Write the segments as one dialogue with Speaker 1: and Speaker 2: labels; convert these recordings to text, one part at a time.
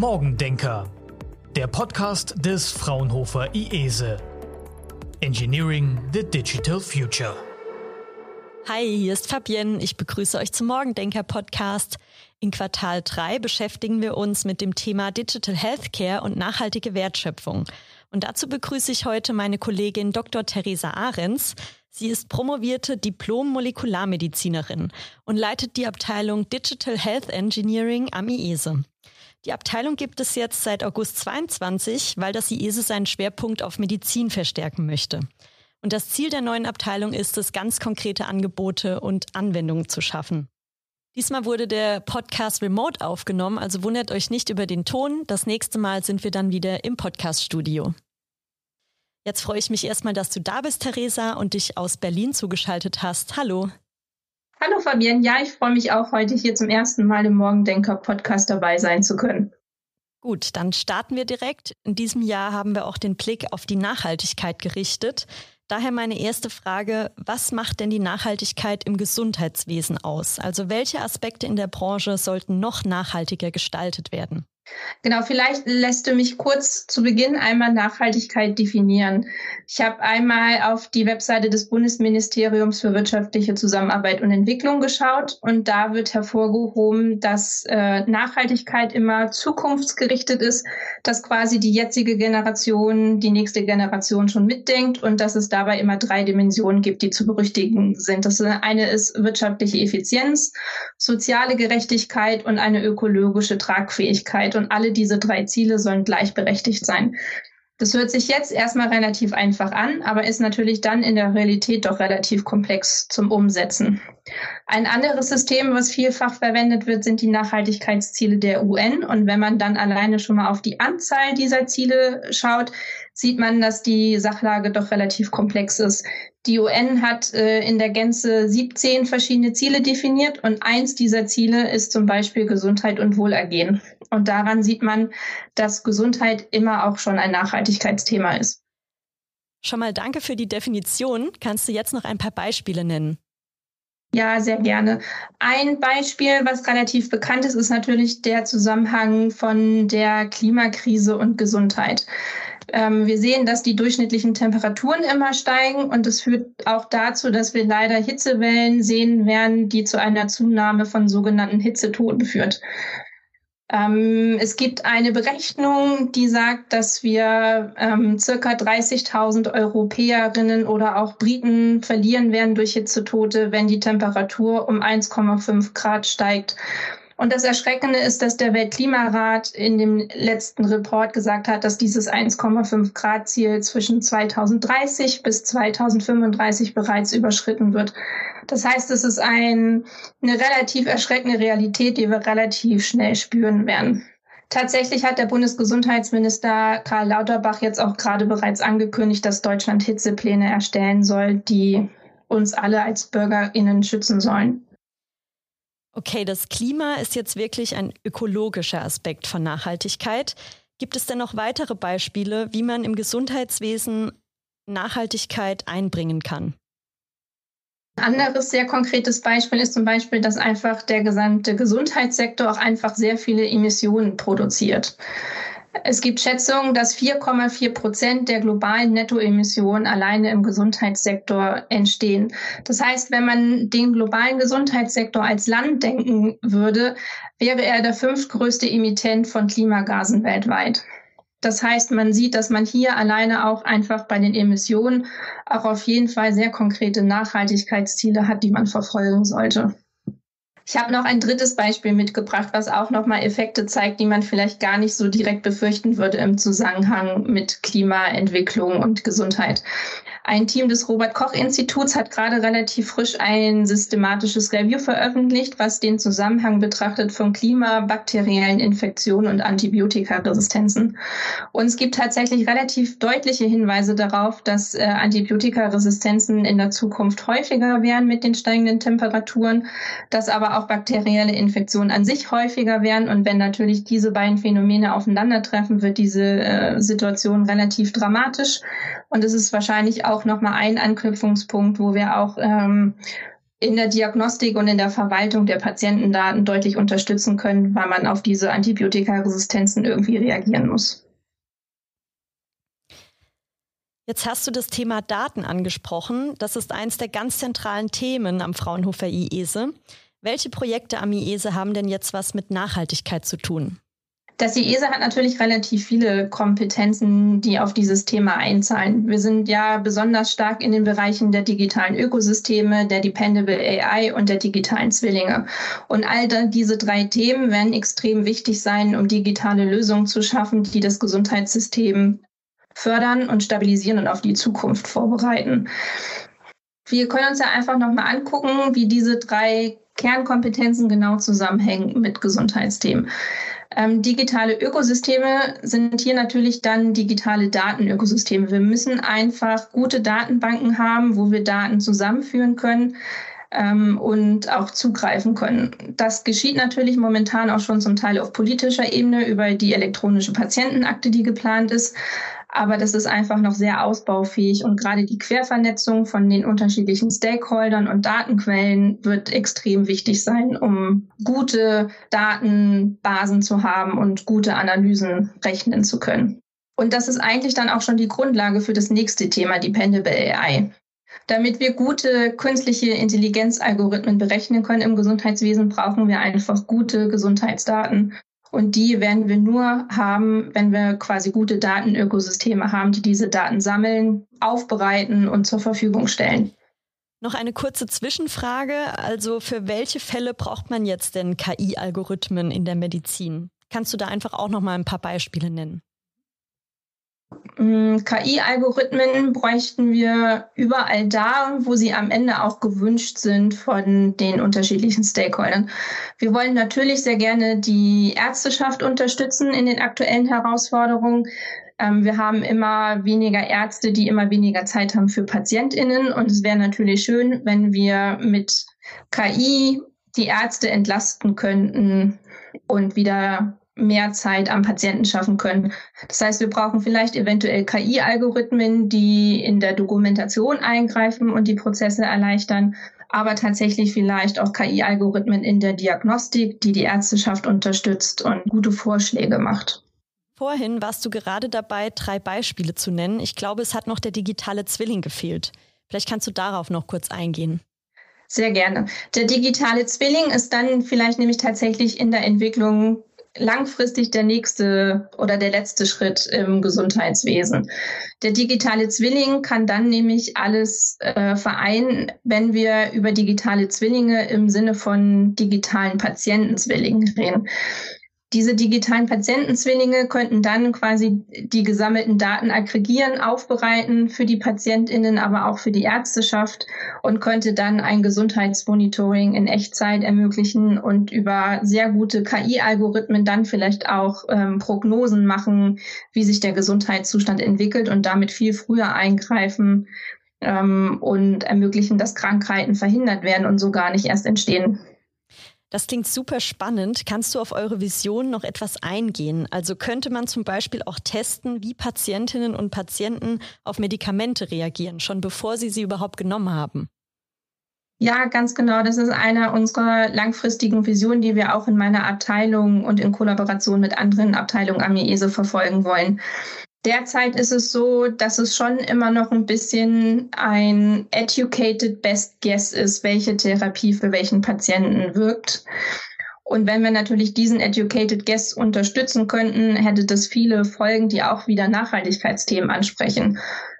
Speaker 1: Morgendenker, der Podcast des Fraunhofer IESE. Engineering the Digital Future.
Speaker 2: Hi, hier ist Fabienne. Ich begrüße euch zum Morgendenker Podcast. In Quartal 3 beschäftigen wir uns mit dem Thema Digital Healthcare und nachhaltige Wertschöpfung. Und dazu begrüße ich heute meine Kollegin Dr. Theresa Ahrens. Sie ist promovierte Diplom-Molekularmedizinerin und leitet die Abteilung Digital Health Engineering am IESE. Die Abteilung gibt es jetzt seit August 22, weil das IESE seinen Schwerpunkt auf Medizin verstärken möchte. Und das Ziel der neuen Abteilung ist es, ganz konkrete Angebote und Anwendungen zu schaffen. Diesmal wurde der Podcast remote aufgenommen, also wundert euch nicht über den Ton. Das nächste Mal sind wir dann wieder im Podcast-Studio. Jetzt freue ich mich erstmal, dass du da bist, Theresa, und dich aus Berlin zugeschaltet hast. Hallo.
Speaker 3: Hallo Fabienne, ja, ich freue mich auch, heute hier zum ersten Mal im Morgendenker-Podcast dabei sein zu können.
Speaker 2: Gut, dann starten wir direkt. In diesem Jahr haben wir auch den Blick auf die Nachhaltigkeit gerichtet. Daher meine erste Frage, was macht denn die Nachhaltigkeit im Gesundheitswesen aus? Also welche Aspekte in der Branche sollten noch nachhaltiger gestaltet werden?
Speaker 3: Genau, vielleicht lässt du mich kurz zu Beginn einmal Nachhaltigkeit definieren. Ich habe einmal auf die Webseite des Bundesministeriums für wirtschaftliche Zusammenarbeit und Entwicklung geschaut und da wird hervorgehoben, dass äh, Nachhaltigkeit immer zukunftsgerichtet ist, dass quasi die jetzige Generation die nächste Generation schon mitdenkt und dass es dabei immer drei Dimensionen gibt, die zu berücksichtigen sind. Das eine ist wirtschaftliche Effizienz, soziale Gerechtigkeit und eine ökologische Tragfähigkeit und alle diese drei Ziele sollen gleichberechtigt sein. Das hört sich jetzt erstmal relativ einfach an, aber ist natürlich dann in der Realität doch relativ komplex zum Umsetzen. Ein anderes System, was vielfach verwendet wird, sind die Nachhaltigkeitsziele der UN. Und wenn man dann alleine schon mal auf die Anzahl dieser Ziele schaut, sieht man, dass die Sachlage doch relativ komplex ist. Die UN hat äh, in der Gänze 17 verschiedene Ziele definiert und eins dieser Ziele ist zum Beispiel Gesundheit und Wohlergehen. Und daran sieht man, dass Gesundheit immer auch schon ein Nachhaltigkeitsthema ist.
Speaker 2: Schon mal danke für die Definition. Kannst du jetzt noch ein paar Beispiele nennen?
Speaker 3: Ja, sehr gerne. Ein Beispiel, was relativ bekannt ist, ist natürlich der Zusammenhang von der Klimakrise und Gesundheit. Ähm, wir sehen, dass die durchschnittlichen Temperaturen immer steigen und es führt auch dazu, dass wir leider Hitzewellen sehen werden, die zu einer Zunahme von sogenannten Hitzetoten führt. Ähm, es gibt eine Berechnung, die sagt, dass wir ähm, circa 30.000 Europäerinnen oder auch Briten verlieren werden durch Hitzetote, wenn die Temperatur um 1,5 Grad steigt. Und das Erschreckende ist, dass der Weltklimarat in dem letzten Report gesagt hat, dass dieses 1,5 Grad Ziel zwischen 2030 bis 2035 bereits überschritten wird. Das heißt, es ist ein, eine relativ erschreckende Realität, die wir relativ schnell spüren werden. Tatsächlich hat der Bundesgesundheitsminister Karl Lauterbach jetzt auch gerade bereits angekündigt, dass Deutschland Hitzepläne erstellen soll, die uns alle als Bürgerinnen schützen sollen.
Speaker 2: Okay, das Klima ist jetzt wirklich ein ökologischer Aspekt von Nachhaltigkeit. Gibt es denn noch weitere Beispiele, wie man im Gesundheitswesen Nachhaltigkeit einbringen kann?
Speaker 3: Ein anderes sehr konkretes Beispiel ist zum Beispiel, dass einfach der gesamte Gesundheitssektor auch einfach sehr viele Emissionen produziert. Es gibt Schätzungen, dass 4,4 Prozent der globalen Nettoemissionen alleine im Gesundheitssektor entstehen. Das heißt, wenn man den globalen Gesundheitssektor als Land denken würde, wäre er der fünftgrößte Emittent von Klimagasen weltweit. Das heißt, man sieht, dass man hier alleine auch einfach bei den Emissionen auch auf jeden Fall sehr konkrete Nachhaltigkeitsziele hat, die man verfolgen sollte. Ich habe noch ein drittes Beispiel mitgebracht, was auch nochmal Effekte zeigt, die man vielleicht gar nicht so direkt befürchten würde im Zusammenhang mit Klimaentwicklung und Gesundheit. Ein Team des Robert Koch Instituts hat gerade relativ frisch ein systematisches Review veröffentlicht, was den Zusammenhang betrachtet von Klima, bakteriellen Infektionen und Antibiotikaresistenzen. Und es gibt tatsächlich relativ deutliche Hinweise darauf, dass äh, Antibiotikaresistenzen in der Zukunft häufiger werden mit den steigenden Temperaturen, dass aber auch bakterielle Infektionen an sich häufiger werden. Und wenn natürlich diese beiden Phänomene aufeinandertreffen, wird diese äh, Situation relativ dramatisch. Und es ist wahrscheinlich auch nochmal ein Anknüpfungspunkt, wo wir auch ähm, in der Diagnostik und in der Verwaltung der Patientendaten deutlich unterstützen können, weil man auf diese Antibiotikaresistenzen irgendwie reagieren muss.
Speaker 2: Jetzt hast du das Thema Daten angesprochen. Das ist eines der ganz zentralen Themen am Fraunhofer IESE. Welche Projekte am IESE haben denn jetzt was mit Nachhaltigkeit zu tun?
Speaker 3: Das IESE hat natürlich relativ viele Kompetenzen, die auf dieses Thema einzahlen. Wir sind ja besonders stark in den Bereichen der digitalen Ökosysteme, der Dependable AI und der digitalen Zwillinge. Und all diese drei Themen werden extrem wichtig sein, um digitale Lösungen zu schaffen, die das Gesundheitssystem fördern und stabilisieren und auf die Zukunft vorbereiten. Wir können uns ja einfach nochmal angucken, wie diese drei Kernkompetenzen genau zusammenhängen mit Gesundheitsthemen. Ähm, digitale Ökosysteme sind hier natürlich dann digitale Datenökosysteme. Wir müssen einfach gute Datenbanken haben, wo wir Daten zusammenführen können ähm, und auch zugreifen können. Das geschieht natürlich momentan auch schon zum Teil auf politischer Ebene über die elektronische Patientenakte, die geplant ist aber das ist einfach noch sehr ausbaufähig und gerade die Quervernetzung von den unterschiedlichen Stakeholdern und Datenquellen wird extrem wichtig sein, um gute Datenbasen zu haben und gute Analysen rechnen zu können. Und das ist eigentlich dann auch schon die Grundlage für das nächste Thema, Dependable AI. Damit wir gute künstliche Intelligenzalgorithmen berechnen können im Gesundheitswesen, brauchen wir einfach gute Gesundheitsdaten. Und die werden wir nur haben, wenn wir quasi gute Datenökosysteme haben, die diese Daten sammeln, aufbereiten und zur Verfügung stellen.
Speaker 2: Noch eine kurze Zwischenfrage. Also für welche Fälle braucht man jetzt denn KI-Algorithmen in der Medizin? Kannst du da einfach auch noch mal ein paar Beispiele nennen?
Speaker 3: Mm, KI-Algorithmen bräuchten wir überall da, wo sie am Ende auch gewünscht sind von den unterschiedlichen Stakeholdern. Wir wollen natürlich sehr gerne die Ärzteschaft unterstützen in den aktuellen Herausforderungen. Ähm, wir haben immer weniger Ärzte, die immer weniger Zeit haben für Patientinnen. Und es wäre natürlich schön, wenn wir mit KI die Ärzte entlasten könnten und wieder mehr Zeit am Patienten schaffen können. Das heißt, wir brauchen vielleicht eventuell KI-Algorithmen, die in der Dokumentation eingreifen und die Prozesse erleichtern, aber tatsächlich vielleicht auch KI-Algorithmen in der Diagnostik, die die Ärzteschaft unterstützt und gute Vorschläge macht.
Speaker 2: Vorhin warst du gerade dabei, drei Beispiele zu nennen. Ich glaube, es hat noch der digitale Zwilling gefehlt. Vielleicht kannst du darauf noch kurz eingehen.
Speaker 3: Sehr gerne. Der digitale Zwilling ist dann vielleicht nämlich tatsächlich in der Entwicklung langfristig der nächste oder der letzte Schritt im Gesundheitswesen. Der digitale Zwilling kann dann nämlich alles äh, vereinen, wenn wir über digitale Zwillinge im Sinne von digitalen Patientenzwillingen reden. Diese digitalen Patientenzwillinge könnten dann quasi die gesammelten Daten aggregieren, aufbereiten für die Patientinnen, aber auch für die Ärzteschaft und könnte dann ein Gesundheitsmonitoring in Echtzeit ermöglichen und über sehr gute KI-Algorithmen dann vielleicht auch ähm, Prognosen machen, wie sich der Gesundheitszustand entwickelt und damit viel früher eingreifen ähm, und ermöglichen, dass Krankheiten verhindert werden und so gar nicht erst entstehen.
Speaker 2: Das klingt super spannend. Kannst du auf eure Vision noch etwas eingehen? Also könnte man zum Beispiel auch testen, wie Patientinnen und Patienten auf Medikamente reagieren, schon bevor sie sie überhaupt genommen haben?
Speaker 3: Ja, ganz genau. Das ist eine unserer langfristigen Visionen, die wir auch in meiner Abteilung und in Kollaboration mit anderen Abteilungen am IESE verfolgen wollen. Derzeit ist es so, dass es schon immer noch ein bisschen ein educated best guess ist, welche Therapie für welchen Patienten wirkt. Und wenn wir natürlich diesen Educated Guess unterstützen könnten, hätte das viele Folgen, die auch wieder Nachhaltigkeitsthemen ansprechen.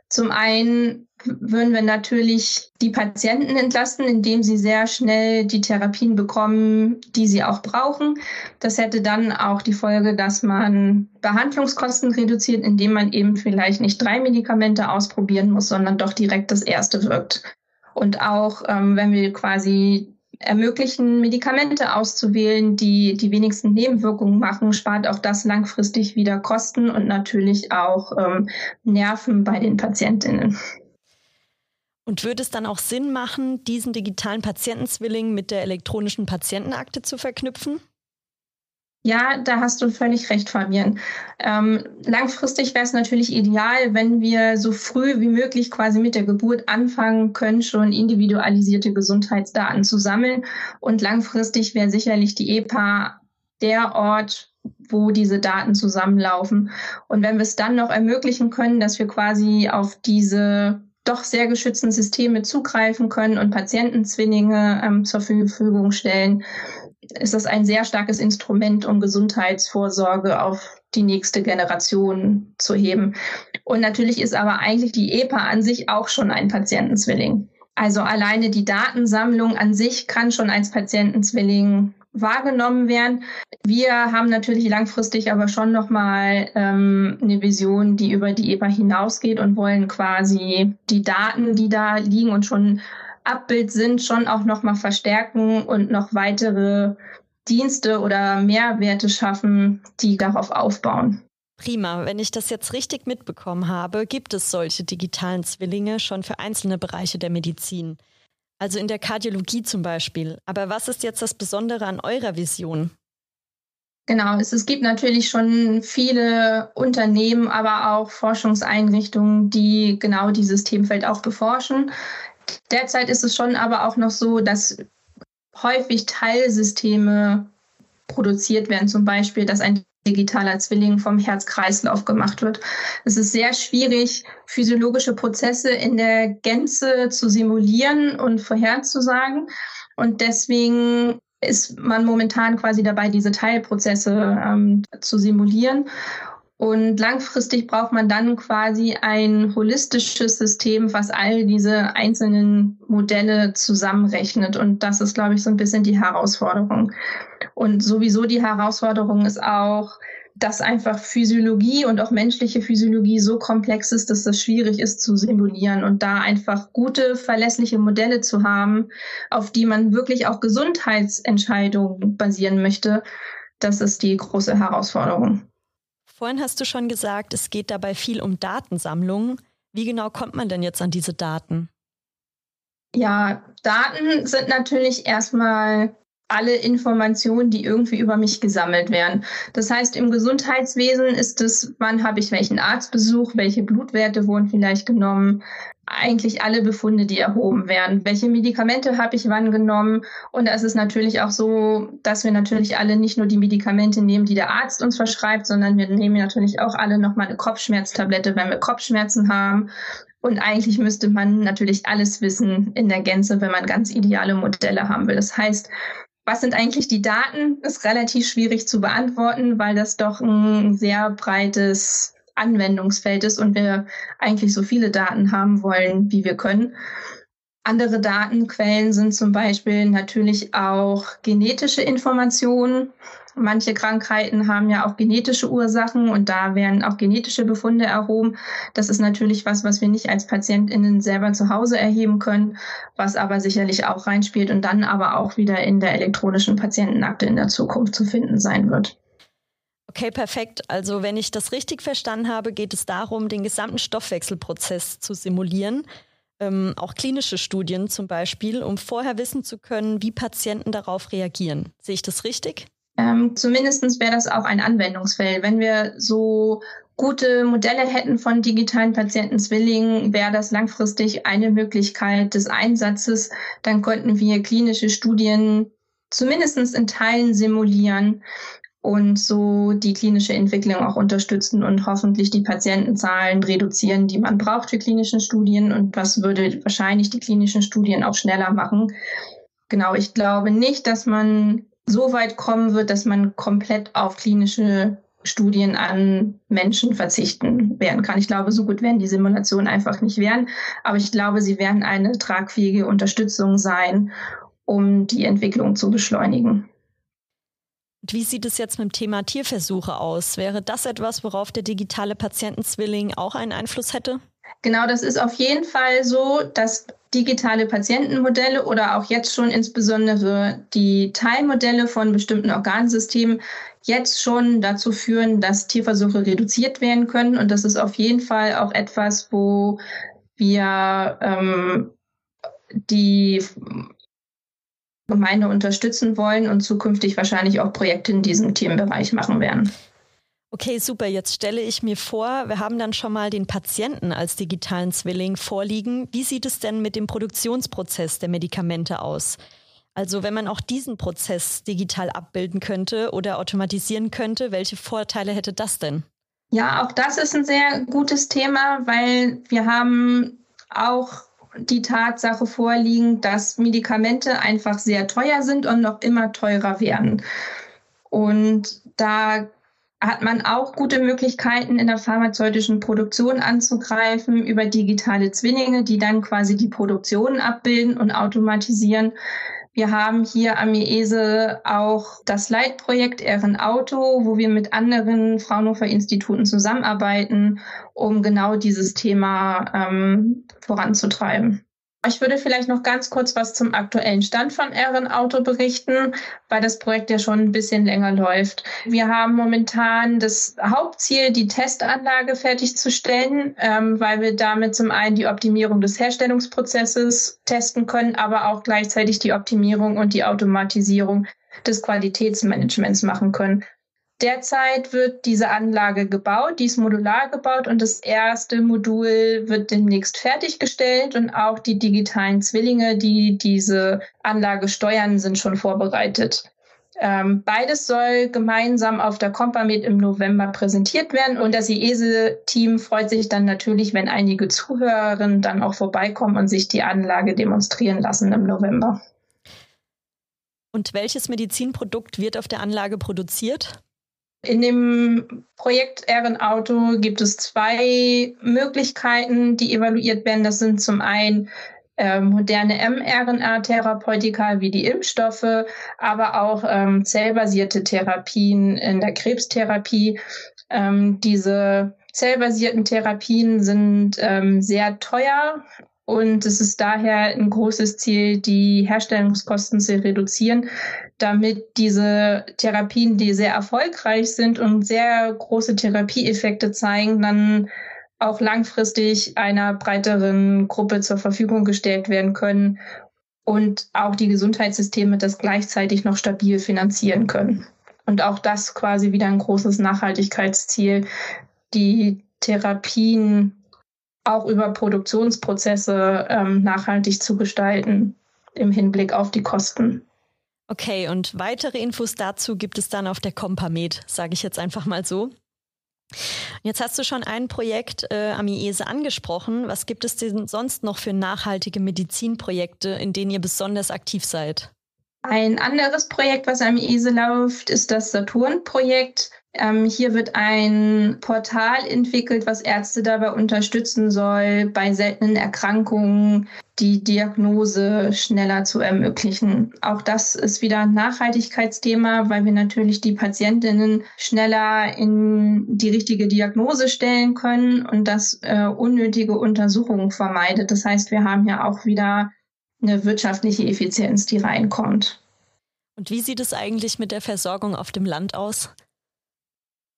Speaker 3: Zum einen würden wir natürlich die Patienten entlasten, indem sie sehr schnell die Therapien bekommen, die sie auch brauchen. Das hätte dann auch die Folge, dass man Behandlungskosten reduziert, indem man eben vielleicht nicht drei Medikamente ausprobieren muss, sondern doch direkt das erste wirkt. Und auch ähm, wenn wir quasi ermöglichen, Medikamente auszuwählen, die die wenigsten Nebenwirkungen machen, spart auch das langfristig wieder Kosten und natürlich auch ähm, Nerven bei den Patientinnen.
Speaker 2: Und würde es dann auch Sinn machen, diesen digitalen Patientenzwilling mit der elektronischen Patientenakte zu verknüpfen?
Speaker 3: Ja, da hast du völlig recht, Fabian. Ähm, langfristig wäre es natürlich ideal, wenn wir so früh wie möglich quasi mit der Geburt anfangen können, schon individualisierte Gesundheitsdaten zu sammeln. Und langfristig wäre sicherlich die EPA der Ort, wo diese Daten zusammenlaufen. Und wenn wir es dann noch ermöglichen können, dass wir quasi auf diese doch sehr geschützten Systeme zugreifen können und Patientenzwillinge ähm, zur Verfügung stellen, ist das ein sehr starkes Instrument, um Gesundheitsvorsorge auf die nächste Generation zu heben. Und natürlich ist aber eigentlich die EPA an sich auch schon ein Patientenzwilling. Also alleine die Datensammlung an sich kann schon als Patientenzwilling wahrgenommen werden. Wir haben natürlich langfristig aber schon nochmal ähm, eine Vision, die über die EPA hinausgeht und wollen quasi die Daten, die da liegen und schon Abbild sind, schon auch nochmal verstärken und noch weitere Dienste oder Mehrwerte schaffen, die darauf aufbauen.
Speaker 2: Prima. Wenn ich das jetzt richtig mitbekommen habe, gibt es solche digitalen Zwillinge schon für einzelne Bereiche der Medizin. Also in der Kardiologie zum Beispiel. Aber was ist jetzt das Besondere an eurer Vision?
Speaker 3: Genau, es, es gibt natürlich schon viele Unternehmen, aber auch Forschungseinrichtungen, die genau dieses Themenfeld auch beforschen. Derzeit ist es schon aber auch noch so, dass häufig Teilsysteme produziert werden, zum Beispiel, dass ein digitaler Zwilling vom Herz-Kreislauf gemacht wird. Es ist sehr schwierig, physiologische Prozesse in der Gänze zu simulieren und vorherzusagen. Und deswegen ist man momentan quasi dabei, diese Teilprozesse ähm, zu simulieren. Und langfristig braucht man dann quasi ein holistisches System, was all diese einzelnen Modelle zusammenrechnet. Und das ist, glaube ich, so ein bisschen die Herausforderung. Und sowieso die Herausforderung ist auch, dass einfach Physiologie und auch menschliche Physiologie so komplex ist, dass das schwierig ist zu simulieren und da einfach gute, verlässliche Modelle zu haben, auf die man wirklich auch Gesundheitsentscheidungen basieren möchte, das ist die große Herausforderung.
Speaker 2: Vorhin hast du schon gesagt, es geht dabei viel um Datensammlung. Wie genau kommt man denn jetzt an diese Daten?
Speaker 3: Ja, Daten sind natürlich erstmal alle Informationen, die irgendwie über mich gesammelt werden. Das heißt, im Gesundheitswesen ist es, wann habe ich welchen Arztbesuch, welche Blutwerte wurden vielleicht genommen, eigentlich alle Befunde, die erhoben werden. Welche Medikamente habe ich wann genommen? Und da ist es natürlich auch so, dass wir natürlich alle nicht nur die Medikamente nehmen, die der Arzt uns verschreibt, sondern wir nehmen natürlich auch alle nochmal eine Kopfschmerztablette, wenn wir Kopfschmerzen haben. Und eigentlich müsste man natürlich alles wissen in der Gänze, wenn man ganz ideale Modelle haben will. Das heißt, was sind eigentlich die Daten? Ist relativ schwierig zu beantworten, weil das doch ein sehr breites Anwendungsfeld ist und wir eigentlich so viele Daten haben wollen, wie wir können. Andere Datenquellen sind zum Beispiel natürlich auch genetische Informationen. Manche Krankheiten haben ja auch genetische Ursachen und da werden auch genetische Befunde erhoben. Das ist natürlich was, was wir nicht als PatientInnen selber zu Hause erheben können, was aber sicherlich auch reinspielt und dann aber auch wieder in der elektronischen Patientenakte in der Zukunft zu finden sein wird.
Speaker 2: Okay, perfekt. Also wenn ich das richtig verstanden habe, geht es darum, den gesamten Stoffwechselprozess zu simulieren. Ähm, auch klinische Studien zum Beispiel, um vorher wissen zu können, wie Patienten darauf reagieren. Sehe ich das richtig?
Speaker 3: Ähm, Zumindest wäre das auch ein Anwendungsfeld. Wenn wir so gute Modelle hätten von digitalen Patientenzwillingen, wäre das langfristig eine Möglichkeit des Einsatzes. Dann könnten wir klinische Studien zumindest in Teilen simulieren und so die klinische Entwicklung auch unterstützen und hoffentlich die Patientenzahlen reduzieren, die man braucht für klinische Studien. Und was würde wahrscheinlich die klinischen Studien auch schneller machen? Genau, ich glaube nicht, dass man so weit kommen wird, dass man komplett auf klinische Studien an Menschen verzichten werden kann. Ich glaube, so gut werden die Simulationen einfach nicht werden, aber ich glaube, sie werden eine tragfähige Unterstützung sein, um die Entwicklung zu beschleunigen.
Speaker 2: Wie sieht es jetzt mit dem Thema Tierversuche aus? Wäre das etwas, worauf der digitale Patientenzwilling auch einen Einfluss hätte?
Speaker 3: Genau, das ist auf jeden Fall so, dass digitale Patientenmodelle oder auch jetzt schon insbesondere die Teilmodelle von bestimmten Organsystemen jetzt schon dazu führen, dass Tierversuche reduziert werden können. Und das ist auf jeden Fall auch etwas, wo wir ähm, die Gemeinde unterstützen wollen und zukünftig wahrscheinlich auch Projekte in diesem Themenbereich machen werden.
Speaker 2: Okay, super. Jetzt stelle ich mir vor, wir haben dann schon mal den Patienten als digitalen Zwilling vorliegen. Wie sieht es denn mit dem Produktionsprozess der Medikamente aus? Also wenn man auch diesen Prozess digital abbilden könnte oder automatisieren könnte, welche Vorteile hätte das denn?
Speaker 3: Ja, auch das ist ein sehr gutes Thema, weil wir haben auch die Tatsache vorliegen, dass Medikamente einfach sehr teuer sind und noch immer teurer werden. Und da hat man auch gute Möglichkeiten in der pharmazeutischen Produktion anzugreifen über digitale Zwillinge, die dann quasi die Produktion abbilden und automatisieren. Wir haben hier am IESE auch das Leitprojekt Ehren Auto, wo wir mit anderen Fraunhofer Instituten zusammenarbeiten, um genau dieses Thema ähm, voranzutreiben. Ich würde vielleicht noch ganz kurz was zum aktuellen Stand von Ehrenauto berichten, weil das Projekt ja schon ein bisschen länger läuft. Wir haben momentan das Hauptziel, die Testanlage fertigzustellen, ähm, weil wir damit zum einen die Optimierung des Herstellungsprozesses testen können, aber auch gleichzeitig die Optimierung und die Automatisierung des Qualitätsmanagements machen können. Derzeit wird diese Anlage gebaut, die ist modular gebaut und das erste Modul wird demnächst fertiggestellt und auch die digitalen Zwillinge, die diese Anlage steuern, sind schon vorbereitet. Ähm, beides soll gemeinsam auf der Compamed im November präsentiert werden und das IESE-Team freut sich dann natürlich, wenn einige Zuhörerinnen dann auch vorbeikommen und sich die Anlage demonstrieren lassen im November.
Speaker 2: Und welches Medizinprodukt wird auf der Anlage produziert?
Speaker 3: In dem Projekt Ehrenauto gibt es zwei Möglichkeiten, die evaluiert werden. Das sind zum einen äh, moderne mRNA-Therapeutika wie die Impfstoffe, aber auch ähm, zellbasierte Therapien in der Krebstherapie. Ähm, diese zellbasierten Therapien sind ähm, sehr teuer und es ist daher ein großes Ziel, die Herstellungskosten zu reduzieren, damit diese Therapien, die sehr erfolgreich sind und sehr große Therapieeffekte zeigen, dann auch langfristig einer breiteren Gruppe zur Verfügung gestellt werden können und auch die Gesundheitssysteme das gleichzeitig noch stabil finanzieren können. Und auch das quasi wieder ein großes Nachhaltigkeitsziel, die Therapien auch über Produktionsprozesse ähm, nachhaltig zu gestalten im Hinblick auf die Kosten.
Speaker 2: Okay, und weitere Infos dazu gibt es dann auf der Compamed, sage ich jetzt einfach mal so. Jetzt hast du schon ein Projekt äh, am IESE angesprochen. Was gibt es denn sonst noch für nachhaltige Medizinprojekte, in denen ihr besonders aktiv seid?
Speaker 3: Ein anderes Projekt, was am IESE läuft, ist das Saturn-Projekt. Ähm, hier wird ein Portal entwickelt, was Ärzte dabei unterstützen soll, bei seltenen Erkrankungen die Diagnose schneller zu ermöglichen. Auch das ist wieder ein Nachhaltigkeitsthema, weil wir natürlich die Patientinnen schneller in die richtige Diagnose stellen können und das äh, unnötige Untersuchungen vermeidet. Das heißt, wir haben ja auch wieder eine wirtschaftliche Effizienz, die reinkommt.
Speaker 2: Und wie sieht es eigentlich mit der Versorgung auf dem Land aus?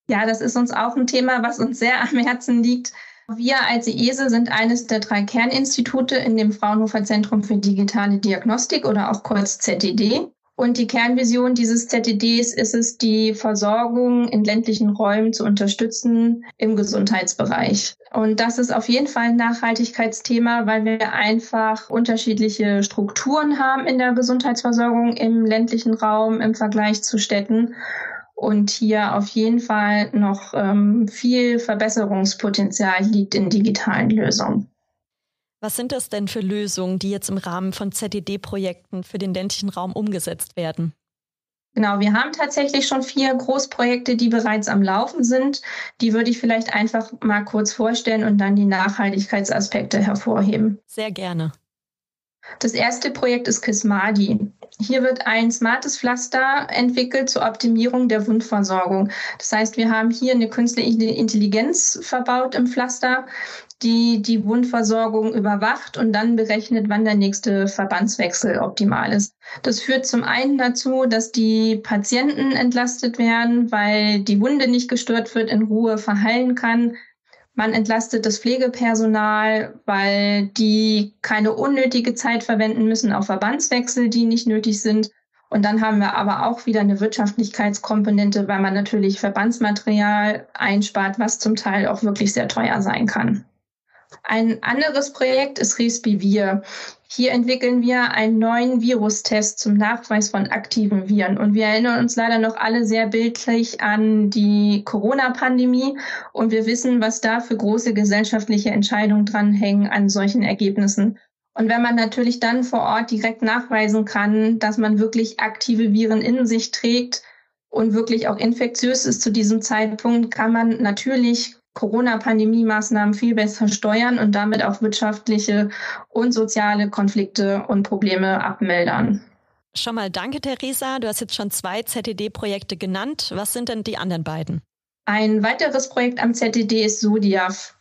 Speaker 3: Ja, das ist uns auch ein Thema, was uns sehr am Herzen liegt. Wir als IESE sind eines der drei Kerninstitute in dem Fraunhofer Zentrum für digitale Diagnostik oder auch kurz ZDD. Und die Kernvision dieses ZDDs ist es, die Versorgung in ländlichen Räumen zu unterstützen im Gesundheitsbereich. Und das ist auf jeden Fall ein Nachhaltigkeitsthema, weil wir einfach unterschiedliche Strukturen haben in der Gesundheitsversorgung im ländlichen Raum im Vergleich zu Städten und hier auf jeden Fall noch ähm, viel Verbesserungspotenzial liegt in digitalen Lösungen.
Speaker 2: Was sind das denn für Lösungen, die jetzt im Rahmen von ZDD-Projekten für den ländlichen Raum umgesetzt werden?
Speaker 3: Genau, wir haben tatsächlich schon vier Großprojekte, die bereits am Laufen sind. Die würde ich vielleicht einfach mal kurz vorstellen und dann die Nachhaltigkeitsaspekte hervorheben.
Speaker 2: Sehr gerne.
Speaker 3: Das erste Projekt ist Kismadi. Hier wird ein smartes Pflaster entwickelt zur Optimierung der Wundversorgung. Das heißt, wir haben hier eine künstliche Intelligenz verbaut im Pflaster, die die Wundversorgung überwacht und dann berechnet, wann der nächste Verbandswechsel optimal ist. Das führt zum einen dazu, dass die Patienten entlastet werden, weil die Wunde nicht gestört wird, in Ruhe verheilen kann Man entlastet das Pflegepersonal, weil die keine unnötige Zeit verwenden müssen auf Verbandswechsel, die nicht nötig sind. Und dann haben wir aber auch wieder eine Wirtschaftlichkeitskomponente, weil man natürlich Verbandsmaterial einspart, was zum Teil auch wirklich sehr teuer sein kann. Ein anderes Projekt ist Respivir. Hier entwickeln wir einen neuen Virustest zum Nachweis von aktiven Viren. Und wir erinnern uns leider noch alle sehr bildlich an die Corona-Pandemie. Und wir wissen, was da für große gesellschaftliche Entscheidungen dranhängen an solchen Ergebnissen. Und wenn man natürlich dann vor Ort direkt nachweisen kann, dass man wirklich aktive Viren in sich trägt und wirklich auch infektiös ist zu diesem Zeitpunkt, kann man natürlich Corona-Pandemie-Maßnahmen viel besser steuern und damit auch wirtschaftliche und soziale Konflikte und Probleme abmildern.
Speaker 2: Schon mal danke, Theresa. Du hast jetzt schon zwei ZTD-Projekte genannt. Was sind denn die anderen beiden?
Speaker 3: Ein weiteres Projekt am ZTD ist SODIAF.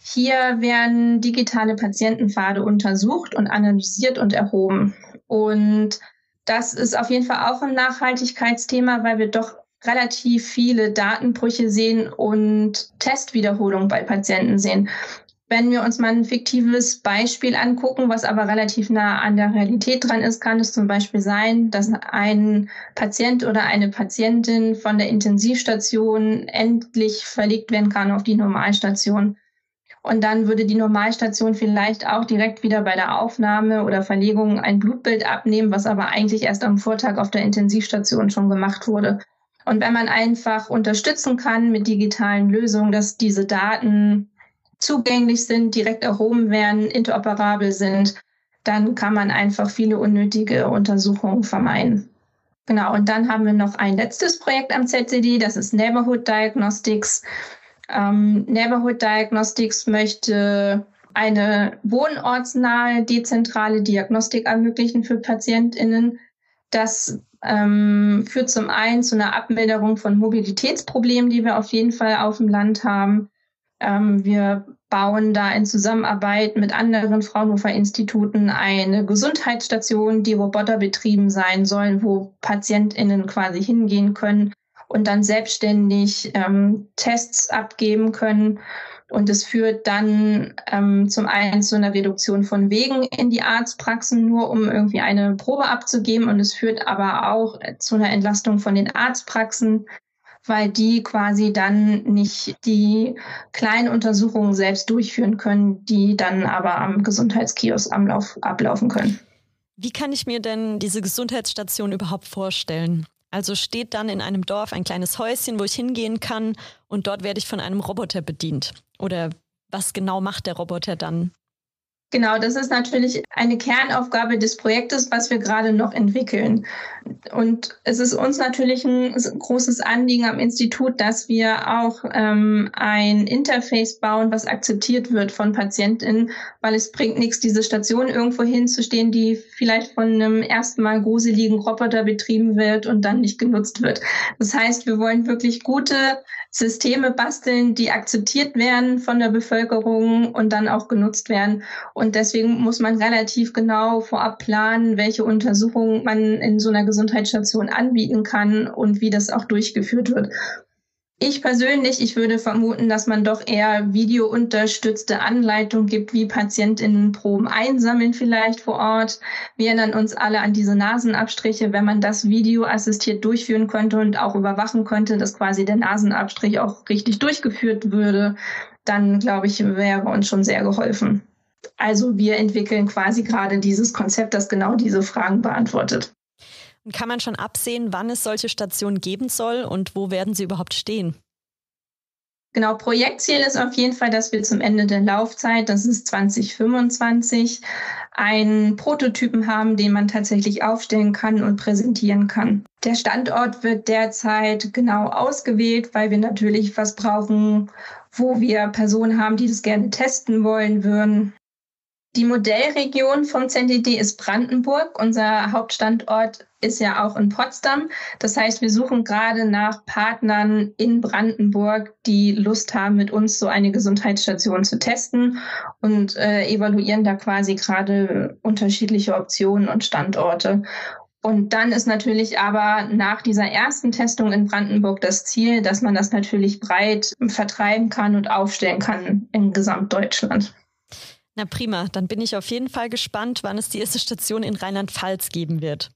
Speaker 3: Hier werden digitale Patientenpfade untersucht und analysiert und erhoben. Und das ist auf jeden Fall auch ein Nachhaltigkeitsthema, weil wir doch relativ viele Datenbrüche sehen und Testwiederholungen bei Patienten sehen. Wenn wir uns mal ein fiktives Beispiel angucken, was aber relativ nah an der Realität dran ist, kann es zum Beispiel sein, dass ein Patient oder eine Patientin von der Intensivstation endlich verlegt werden kann auf die Normalstation. Und dann würde die Normalstation vielleicht auch direkt wieder bei der Aufnahme oder Verlegung ein Blutbild abnehmen, was aber eigentlich erst am Vortag auf der Intensivstation schon gemacht wurde. Und wenn man einfach unterstützen kann mit digitalen Lösungen, dass diese Daten zugänglich sind, direkt erhoben werden, interoperabel sind, dann kann man einfach viele unnötige Untersuchungen vermeiden. Genau, und dann haben wir noch ein letztes Projekt am ZCD, das ist Neighborhood Diagnostics. Ähm, Neighborhood Diagnostics möchte eine wohnortsnahe, dezentrale Diagnostik ermöglichen für PatientInnen. Das ähm, führt zum einen zu einer Abmilderung von Mobilitätsproblemen, die wir auf jeden Fall auf dem Land haben. Ähm, wir bauen da in Zusammenarbeit mit anderen Fraunhofer-Instituten eine Gesundheitsstation, die roboterbetrieben sein soll, wo PatientInnen quasi hingehen können und dann selbstständig ähm, Tests abgeben können. Und es führt dann ähm, zum einen zu einer Reduktion von Wegen in die Arztpraxen, nur um irgendwie eine Probe abzugeben. Und es führt aber auch zu einer Entlastung von den Arztpraxen, weil die quasi dann nicht die kleinen Untersuchungen selbst durchführen können, die dann aber am Gesundheitskiosk ablaufen können.
Speaker 2: Wie kann ich mir denn diese Gesundheitsstation überhaupt vorstellen? Also steht dann in einem Dorf ein kleines Häuschen, wo ich hingehen kann und dort werde ich von einem Roboter bedient. Oder was genau macht der Roboter dann?
Speaker 3: Genau, das ist natürlich eine Kernaufgabe des Projektes, was wir gerade noch entwickeln. Und es ist uns natürlich ein großes Anliegen am Institut, dass wir auch ähm, ein Interface bauen, was akzeptiert wird von PatientInnen, weil es bringt nichts, diese Station irgendwo hinzustehen, die vielleicht von einem ersten Mal gruseligen Roboter betrieben wird und dann nicht genutzt wird. Das heißt, wir wollen wirklich gute Systeme basteln, die akzeptiert werden von der Bevölkerung und dann auch genutzt werden. Deswegen muss man relativ genau vorab planen, welche Untersuchungen man in so einer Gesundheitsstation anbieten kann und wie das auch durchgeführt wird. Ich persönlich, ich würde vermuten, dass man doch eher videounterstützte Anleitung gibt, wie PatientInnen Proben einsammeln vielleicht vor Ort. Wir erinnern uns alle an diese Nasenabstriche. Wenn man das videoassistiert durchführen könnte und auch überwachen könnte, dass quasi der Nasenabstrich auch richtig durchgeführt würde, dann glaube ich, wäre uns schon sehr geholfen. Also wir entwickeln quasi gerade dieses Konzept, das genau diese Fragen beantwortet.
Speaker 2: Kann man schon absehen, wann es solche Stationen geben soll und wo werden sie überhaupt stehen?
Speaker 3: Genau, Projektziel ist auf jeden Fall, dass wir zum Ende der Laufzeit, das ist 2025, einen Prototypen haben, den man tatsächlich aufstellen kann und präsentieren kann. Der Standort wird derzeit genau ausgewählt, weil wir natürlich was brauchen, wo wir Personen haben, die das gerne testen wollen würden. Die Modellregion vom ZDD ist Brandenburg. Unser Hauptstandort ist ja auch in Potsdam. Das heißt, wir suchen gerade nach Partnern in Brandenburg, die Lust haben, mit uns so eine Gesundheitsstation zu testen und äh, evaluieren da quasi gerade unterschiedliche Optionen und Standorte. Und dann ist natürlich aber nach dieser ersten Testung in Brandenburg das Ziel, dass man das natürlich breit vertreiben kann und aufstellen kann in Gesamtdeutschland.
Speaker 2: Na prima, dann bin ich auf jeden Fall gespannt, wann es die erste Station in Rheinland-Pfalz geben wird.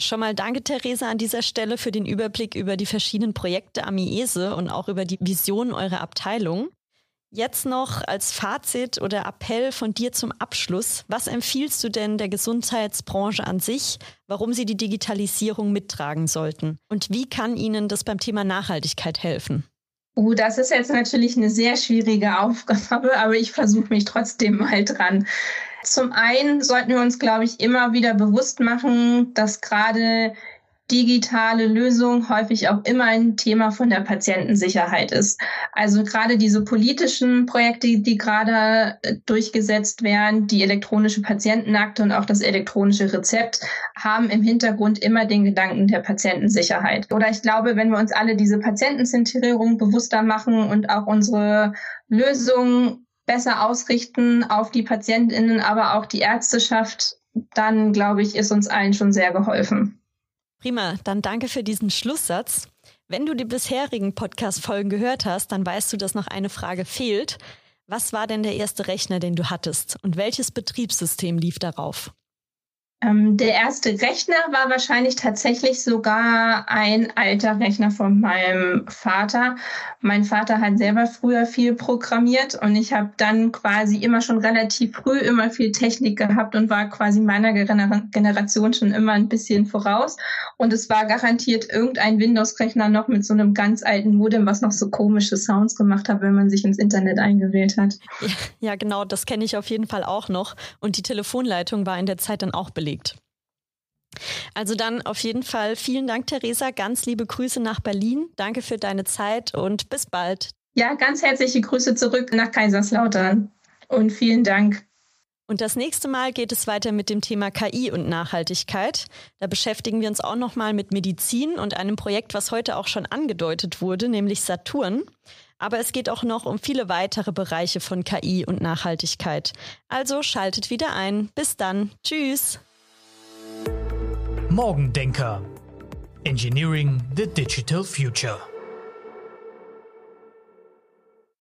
Speaker 2: Schon mal danke, Theresa, an dieser Stelle für den Überblick über die verschiedenen Projekte am IESE und auch über die Vision eurer Abteilung. Jetzt noch als Fazit oder Appell von dir zum Abschluss. Was empfiehlst du denn der Gesundheitsbranche an sich, warum sie die Digitalisierung mittragen sollten? Und wie kann ihnen das beim Thema Nachhaltigkeit helfen?
Speaker 3: Uh, das ist jetzt natürlich eine sehr schwierige Aufgabe, aber ich versuche mich trotzdem mal dran. Zum einen sollten wir uns, glaube ich, immer wieder bewusst machen, dass gerade digitale Lösung häufig auch immer ein Thema von der Patientensicherheit ist. Also gerade diese politischen Projekte, die gerade äh, durchgesetzt werden, die elektronische Patientenakte und auch das elektronische Rezept, haben im Hintergrund immer den Gedanken der Patientensicherheit. Oder ich glaube, wenn wir uns alle diese Patientenzentrierung bewusster machen und auch unsere Lösungen besser ausrichten auf die Patientinnen, aber auch die Ärzteschaft, dann glaube ich, ist uns allen schon sehr geholfen.
Speaker 2: Prima, dann danke für diesen Schlusssatz. Wenn du die bisherigen Podcast-Folgen gehört hast, dann weißt du, dass noch eine Frage fehlt. Was war denn der erste Rechner, den du hattest? Und welches Betriebssystem lief darauf?
Speaker 3: Ähm, der erste Rechner war wahrscheinlich tatsächlich sogar ein alter Rechner von meinem Vater. Mein Vater hat selber früher viel programmiert und ich habe dann quasi immer schon relativ früh immer viel Technik gehabt und war quasi meiner Gener Generation schon immer ein bisschen voraus. Und es war garantiert irgendein Windows-Rechner noch mit so einem ganz alten Modem, was noch so komische Sounds gemacht hat, wenn man sich ins Internet eingewählt hat.
Speaker 2: Ja, ja genau, das kenne ich auf jeden Fall auch noch. Und die Telefonleitung war in der Zeit dann auch belegt belegt. Also dann auf jeden Fall vielen Dank, Theresa. Ganz liebe Grüße nach Berlin. Danke für deine Zeit und bis bald.
Speaker 3: Ja, ganz herzliche Grüße zurück nach Kaiserslautern und vielen Dank.
Speaker 2: Und das nächste Mal geht es weiter mit dem Thema KI und Nachhaltigkeit. Da beschäftigen wir uns auch nochmal mit Medizin und einem Projekt, was heute auch schon angedeutet wurde, nämlich Saturn. Aber es geht auch noch um viele weitere Bereiche von KI und Nachhaltigkeit. Also schaltet wieder ein. Bis dann. Tschüss.
Speaker 1: Morgendenker. Engineering the Digital Future.